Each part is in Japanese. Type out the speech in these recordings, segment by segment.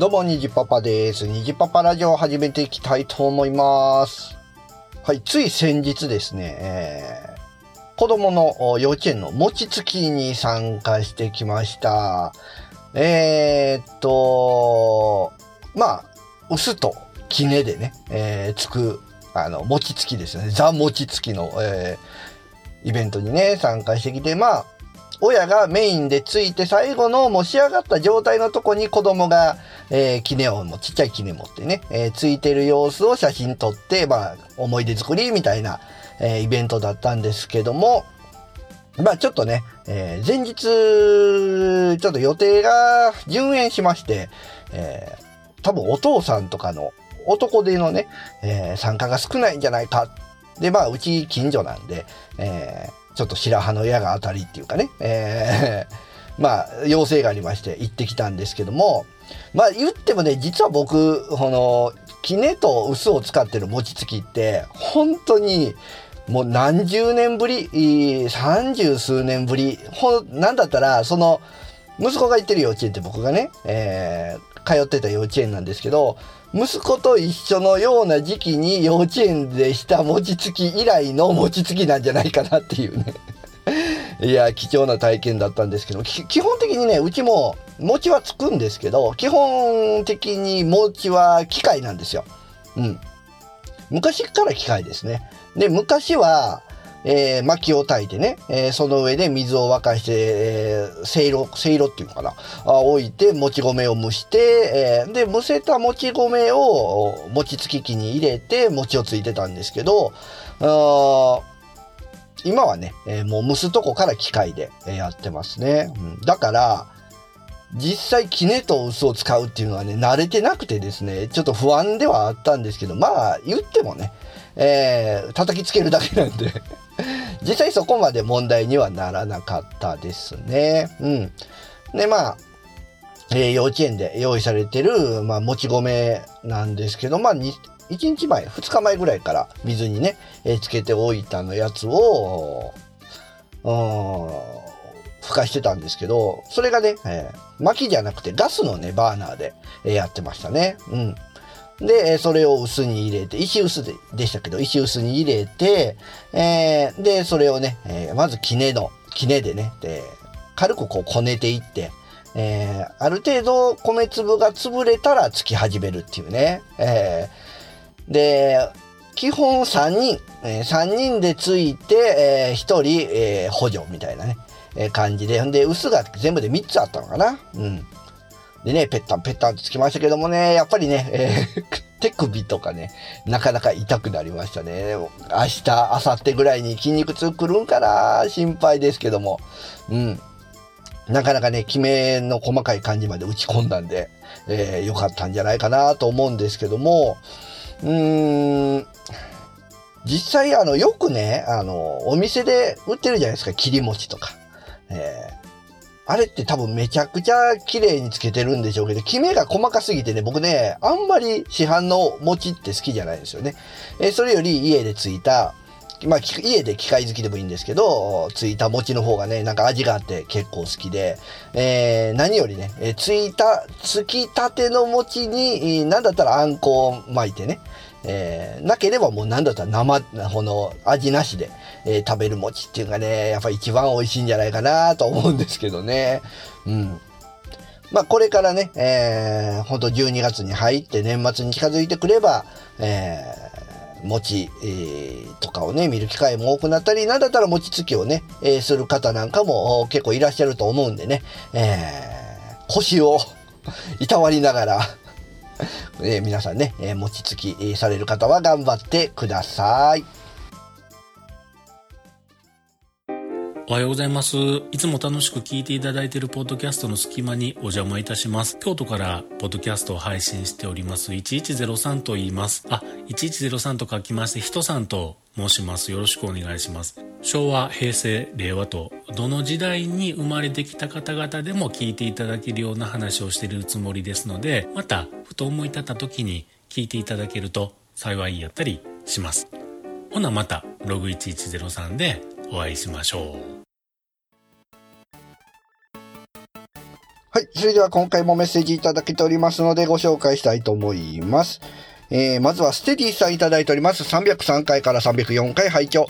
どうも、にじパパです。にじパパラジオを始めていきたいと思います。はい、つい先日ですね、えー子供の幼稚園の餅つきに参加してきました。えーっと、まあ、薄と杵でね、えーつく、あの、餅つきですよね。ザ餅つきの、えーイベントにね、参加してきて、まあ、親がメインでついて最後のもう仕上がった状態のとこに子供が、えー、杵をもちっちゃい杵持ってね、えーついてる様子を写真撮って、まあ、思い出作りみたいな、えーイベントだったんですけども、まあちょっとね、えー前日、ちょっと予定が順延しまして、えー多分お父さんとかの男手のね、えー参加が少ないんじゃないか。で、まあうち近所なんで、えーちょっと白羽の矢が当たりっていうかね、えー まあ要請がありまして行ってきたんですけども、まあ言ってもね、実は僕、この、杵と薄を使ってる餅つきって、本当に、もう何十年ぶり、三十数年ぶり、ほ、なんだったら、その、息子が行ってる幼稚園って僕がね、えー通ってた幼稚園なんですけど、息子と一緒のような時期に幼稚園でした餅つき以来の餅つきなんじゃないかなっていうね。いや、貴重な体験だったんですけど、基本的にね、うちも餅はつくんですけど、基本的に餅は機械なんですよ。うん。昔から機械ですね。で、昔は、えー薪を焚いてね、えーその上で水を沸かして、えーせいろ、せいろっていうのかな、あ置いて、もち米を蒸して、えーで、蒸せたもち米を餅つき機に入れて、餅をついてたんですけど、あ今はね、えーもう蒸すとこから機械でえーやってますね。うんだから、実際、杵と薄を使うっていうのはね、慣れてなくてですね、ちょっと不安ではあったんですけど、まあ、言ってもね、えー叩きつけるだけなんで、実際そこまで問題にはならなかったですね。うん。で、まあ、えー幼稚園で用意されてる、まあ、もち米なんですけど、まあ、1日前、2日前ぐらいから水にね、えーつけておいたのやつを、うんふかしてたんですけど、それがね、えー薪じゃなくてガスのね、バーナーで、えーやってましたね。うん。で、えーそれを薄に入れて、石薄ででしたけど、石薄に入れて、えーで、それをね、えーまず杵の、杵でね、で軽くこうこねていって、えーある程度米粒が潰れたらつき始めるっていうね。えーで、基本3人、え3人でついて、え1人、えー補助みたいなね、えー感じで。んで、薄が全部で3つあったのかな。うん。でね、ペッタンペッタンとつきましたけどもね、やっぱりね、えー 手首とかね、なかなか痛くなりましたね。明日、明後日ぐらいに筋肉痛くるんかな心配ですけども。うん。なかなかね、決めの細かい感じまで打ち込んだんで、えー良かったんじゃないかなと思うんですけども、うーん、実際あの、よくね、あの、お店で売ってるじゃないですか、切り餅とか。えーあれって多分めちゃくちゃ綺麗につけてるんでしょうけど、キメが細かすぎてね、僕ね、あんまり市販の餅って好きじゃないんですよね。えーそれより家でついた、まあ、家で機械好きでもいいんですけど、ついた餅の方がね、なんか味があって結構好きで、えー何よりね、えーついた、つきたての餅に、えーなんだったらあんこを巻いてね、えーなければもうなんだったら生、この味なしで、えー食べる餅っていうのがね、やっぱ一番美味しいんじゃないかなと思うんですけどね。うん。まあこれからね、えー、ほんと12月に入って年末に近づいてくれば、えー、餅、えーとかをね、見る機会も多くなったり、なんだったら餅つきをね、えーする方なんかも結構いらっしゃると思うんでね、えー腰を いたわりながら、えー皆さんね、えー餅つきえーされる方は頑張ってください。おはようございます。いつも楽しく聞いていただいているポッドキャストの隙間にお邪魔いたします。京都からポッドキャストを配信しております1103と言います。あ、1103と書きまして、人さんと申します。よろしくお願いします。昭和、平成、令和と、どの時代に生まれてきた方々でも聞いていただけるような話をしているつもりですので、また、ふと思い立った時に聞いていただけると幸いやったりします。ほなまた、ログ1103でお会いしましょう。はい、それでは今回もメッセージいただけておりますのでご紹介したいと思います。えーまずはステディさんいただいております。303回から304回拝聴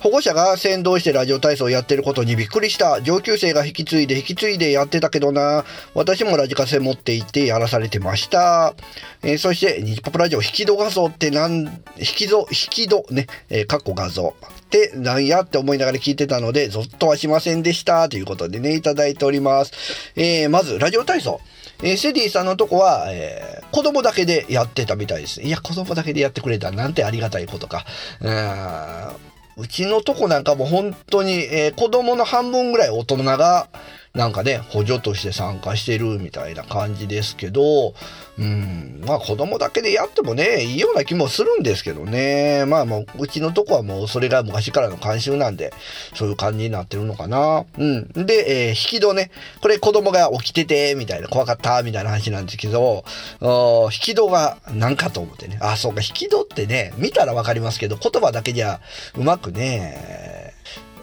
保護者が先導してラジオ体操をやってることにびっくりした。上級生が引き継いで引き継いでやってたけどな。私もラジカセ持っていてやらされてました。えーそして、ニジパプラジオ引き戸画像ってなん、引き戸、引き戸ね、えー、かっこ画像ってなんやって思いながら聞いてたので、ゾッとはしませんでした。ということでね、いただいております。えーまず、ラジオ体操。えーセディさんのとこは、え子供だけでやってたみたいです。いや、子供だけでやってくれたなんてありがたいことか。うんうちのとこなんかも本当に、えー子供の半分ぐらい大人が、なんかね、補助として参加してるみたいな感じですけど、うん、まあ子供だけでやってもね、いいような気もするんですけどね。まあもう、うちのとこはもうそれが昔からの慣習なんで、そういう感じになってるのかな。うん。で、えー引き戸ね。これ子供が起きてて、みたいな、怖かった、みたいな話なんですけど、引き戸が何かと思ってね。あ、そうか、引き戸ってね、見たらわかりますけど、言葉だけじゃうまくね、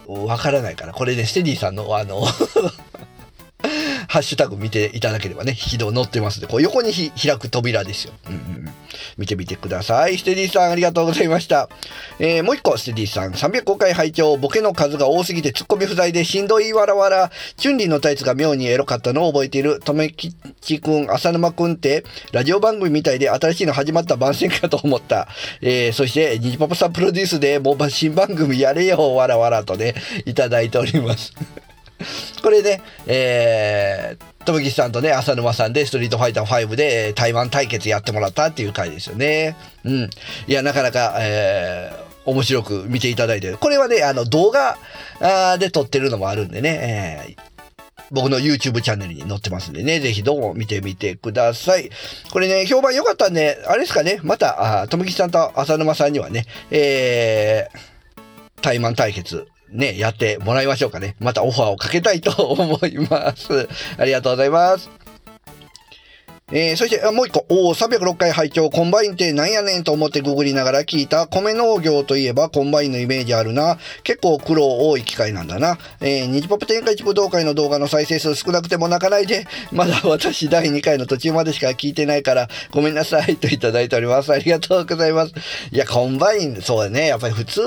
わからないから、これね、ステディさんのあの、ハッシュタグ見ていただければね、引き戸載ってますんで、こう横に開く扉ですよ。うんうん見てみてください。ステディさんありがとうございました。えーもう一個、ステディさん、305回拝聴ボケの数が多すぎてツッコミ不在でしんどいわらわら。チュンリーのタイツが妙にエロかったのを覚えている。とめきちくん、浅沼くんって、ラジオ番組みたいで新しいの始まった番宣かと思った。えーそして、ニジパパさんプロデュースで、もう新番組やれよ、わらわらとね、いただいております。これね、えー、とめきちさんとね、浅沼さんで、ストリートファイター5で、台湾対決やってもらったっていう回ですよね。うん。いや、なかなか、えー面白く見ていただいて、これはね、あの、動画で撮ってるのもあるんでね、えー僕の YouTube チャンネルに載ってますんでね、ぜひどうも見てみてください。これね、評判良かったんで、あれですかね、また、あーとめきちさんと浅沼さんにはね、えー、タイマン対決、ね、やってもらいましょうかね。またオファーをかけたいと思います。ありがとうございます。えー、そして、もう一個、おー306回拝聴コンバインってなんやねんと思ってググりながら聞いた、米農家といえばコンバインのイメージあるな。結構苦労多い機械なんだな。えー、日ポップ展開地武道会の動画の再生数少なくても泣かないで、まだ私第2回の途中までしか聞いてないから、ごめんなさいといただいております。ありがとうございます。いや、コンバイン、そうだね。やっぱり普通、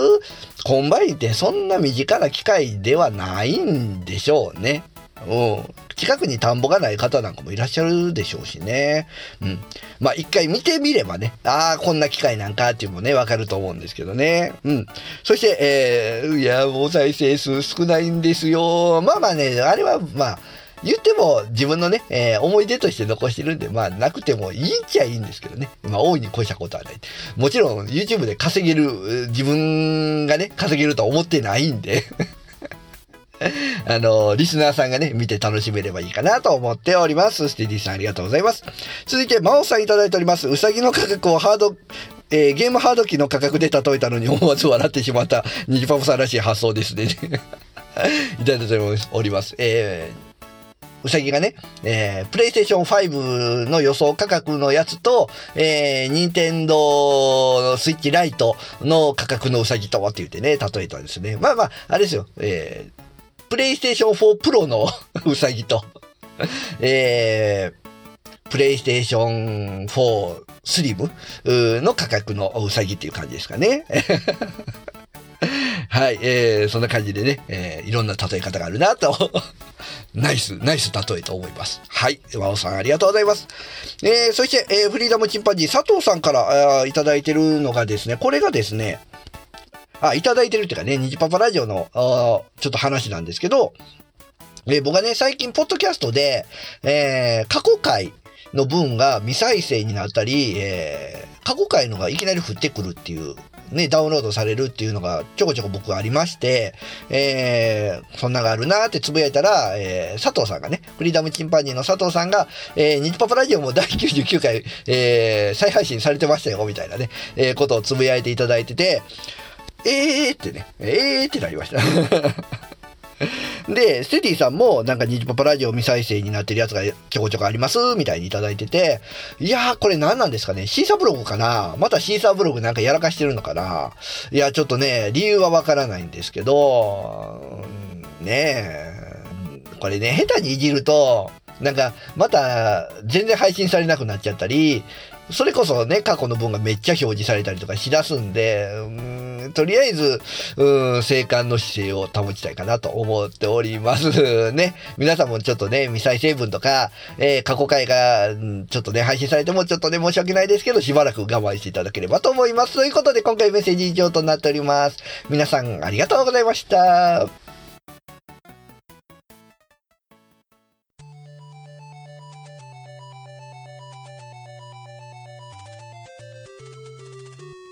コンバインってそんな身近な機械ではないんでしょうね。うん。近くに田んぼがない方なんかもいらっしゃるでしょうしね。うん。まあ一回見てみればね、ああ、こんな機械なんかっていうのもね、わかると思うんですけどね。うん。そして、えー、いや、もう再生数少ないんですよ。まあまあね、あれはまあ、言っても自分のね、えー思い出として残してるんで、まあなくてもいいっちゃいいんですけどね。まあ大いに越したことはない。もちろん YouTube で稼げる、自分がね、稼げるとは思ってないんで。あの、リスナーさんがね、見て楽しめればいいかなと思っております。ステディさんありがとうございます。続いて、マオさんいただいております。うさぎの価格をハード、えーゲームハード機の価格で例えたのに思わず笑ってしまった、ニジパパさんらしい発想ですね。いただいております。えーうさぎがね、えー、プレイステーション5の予想価格のやつと、えー、ニンテンドースイッチライトの価格のうさぎとって言ってね、例えたんですね。まあまあ、あれですよ、えー、プレイステーション4プロのうさぎと、えー、プレイステーション4スリム？の価格のうさぎっていう感じですかね。はい、えー、そんな感じでね、えー、いろんな例え方があるなと、ナイス、ナイス例えと思います。はい、和尾さんありがとうございます。えー、そして、えー、フリーダムチンパンジー佐藤さんからいただいてるのがですね、これがですね、あ、いただいてるっていうかね、ニジパパラジオの、ちょっと話なんですけど、えー僕はね、最近、ポッドキャストで、えー過去回の分が未再生になったり、えー過去回のがいきなり降ってくるっていう、ね、ダウンロードされるっていうのがちょこちょこ僕ありまして、えーそんながあるなーってつぶやいたら、えー佐藤さんがね、フリーダムチンパンジーの佐藤さんが、えー、ニジパパラジオも第99回、えー再配信されてましたよ、みたいなね、えーことをつぶやいていただいてて、えーってね、えーってなりました。で、ステディさんもなんかニジパパラジオ未再生になってるやつがちょこちょこありますみたいにいただいてて、いやーこれ何なんですかね。シーサーブログかな。またシーサーブログなんかやらかしてるのかな。いや、ちょっとね、理由はわからないんですけど、ねえ、これね、下手にいじると、なんか、また、全然配信されなくなっちゃったり、それこそね、過去の分がめっちゃ表示されたりとかしだすんで、うんとりあえず、うん、生還の姿勢を保ちたいかなと思っております ね。皆さんもちょっとね、未再生分とか、えー過去回が、ちょっとね、配信されてもちょっとね、申し訳ないですけど、しばらく我慢していただければと思います。ということで、今回メッセージ以上となっております。皆さん、ありがとうございました。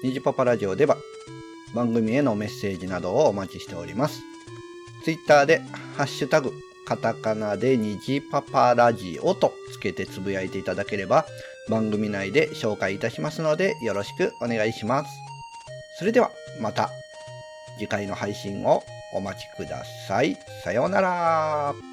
ニジパパラジオでは番組へのメッセージなどをお待ちしております。ツイッターでハッシュタグカタカナでニジパパラジオとつけてつぶやいていただければ番組内で紹介いたしますのでよろしくお願いします。それではまた次回の配信をお待ちください。さようなら。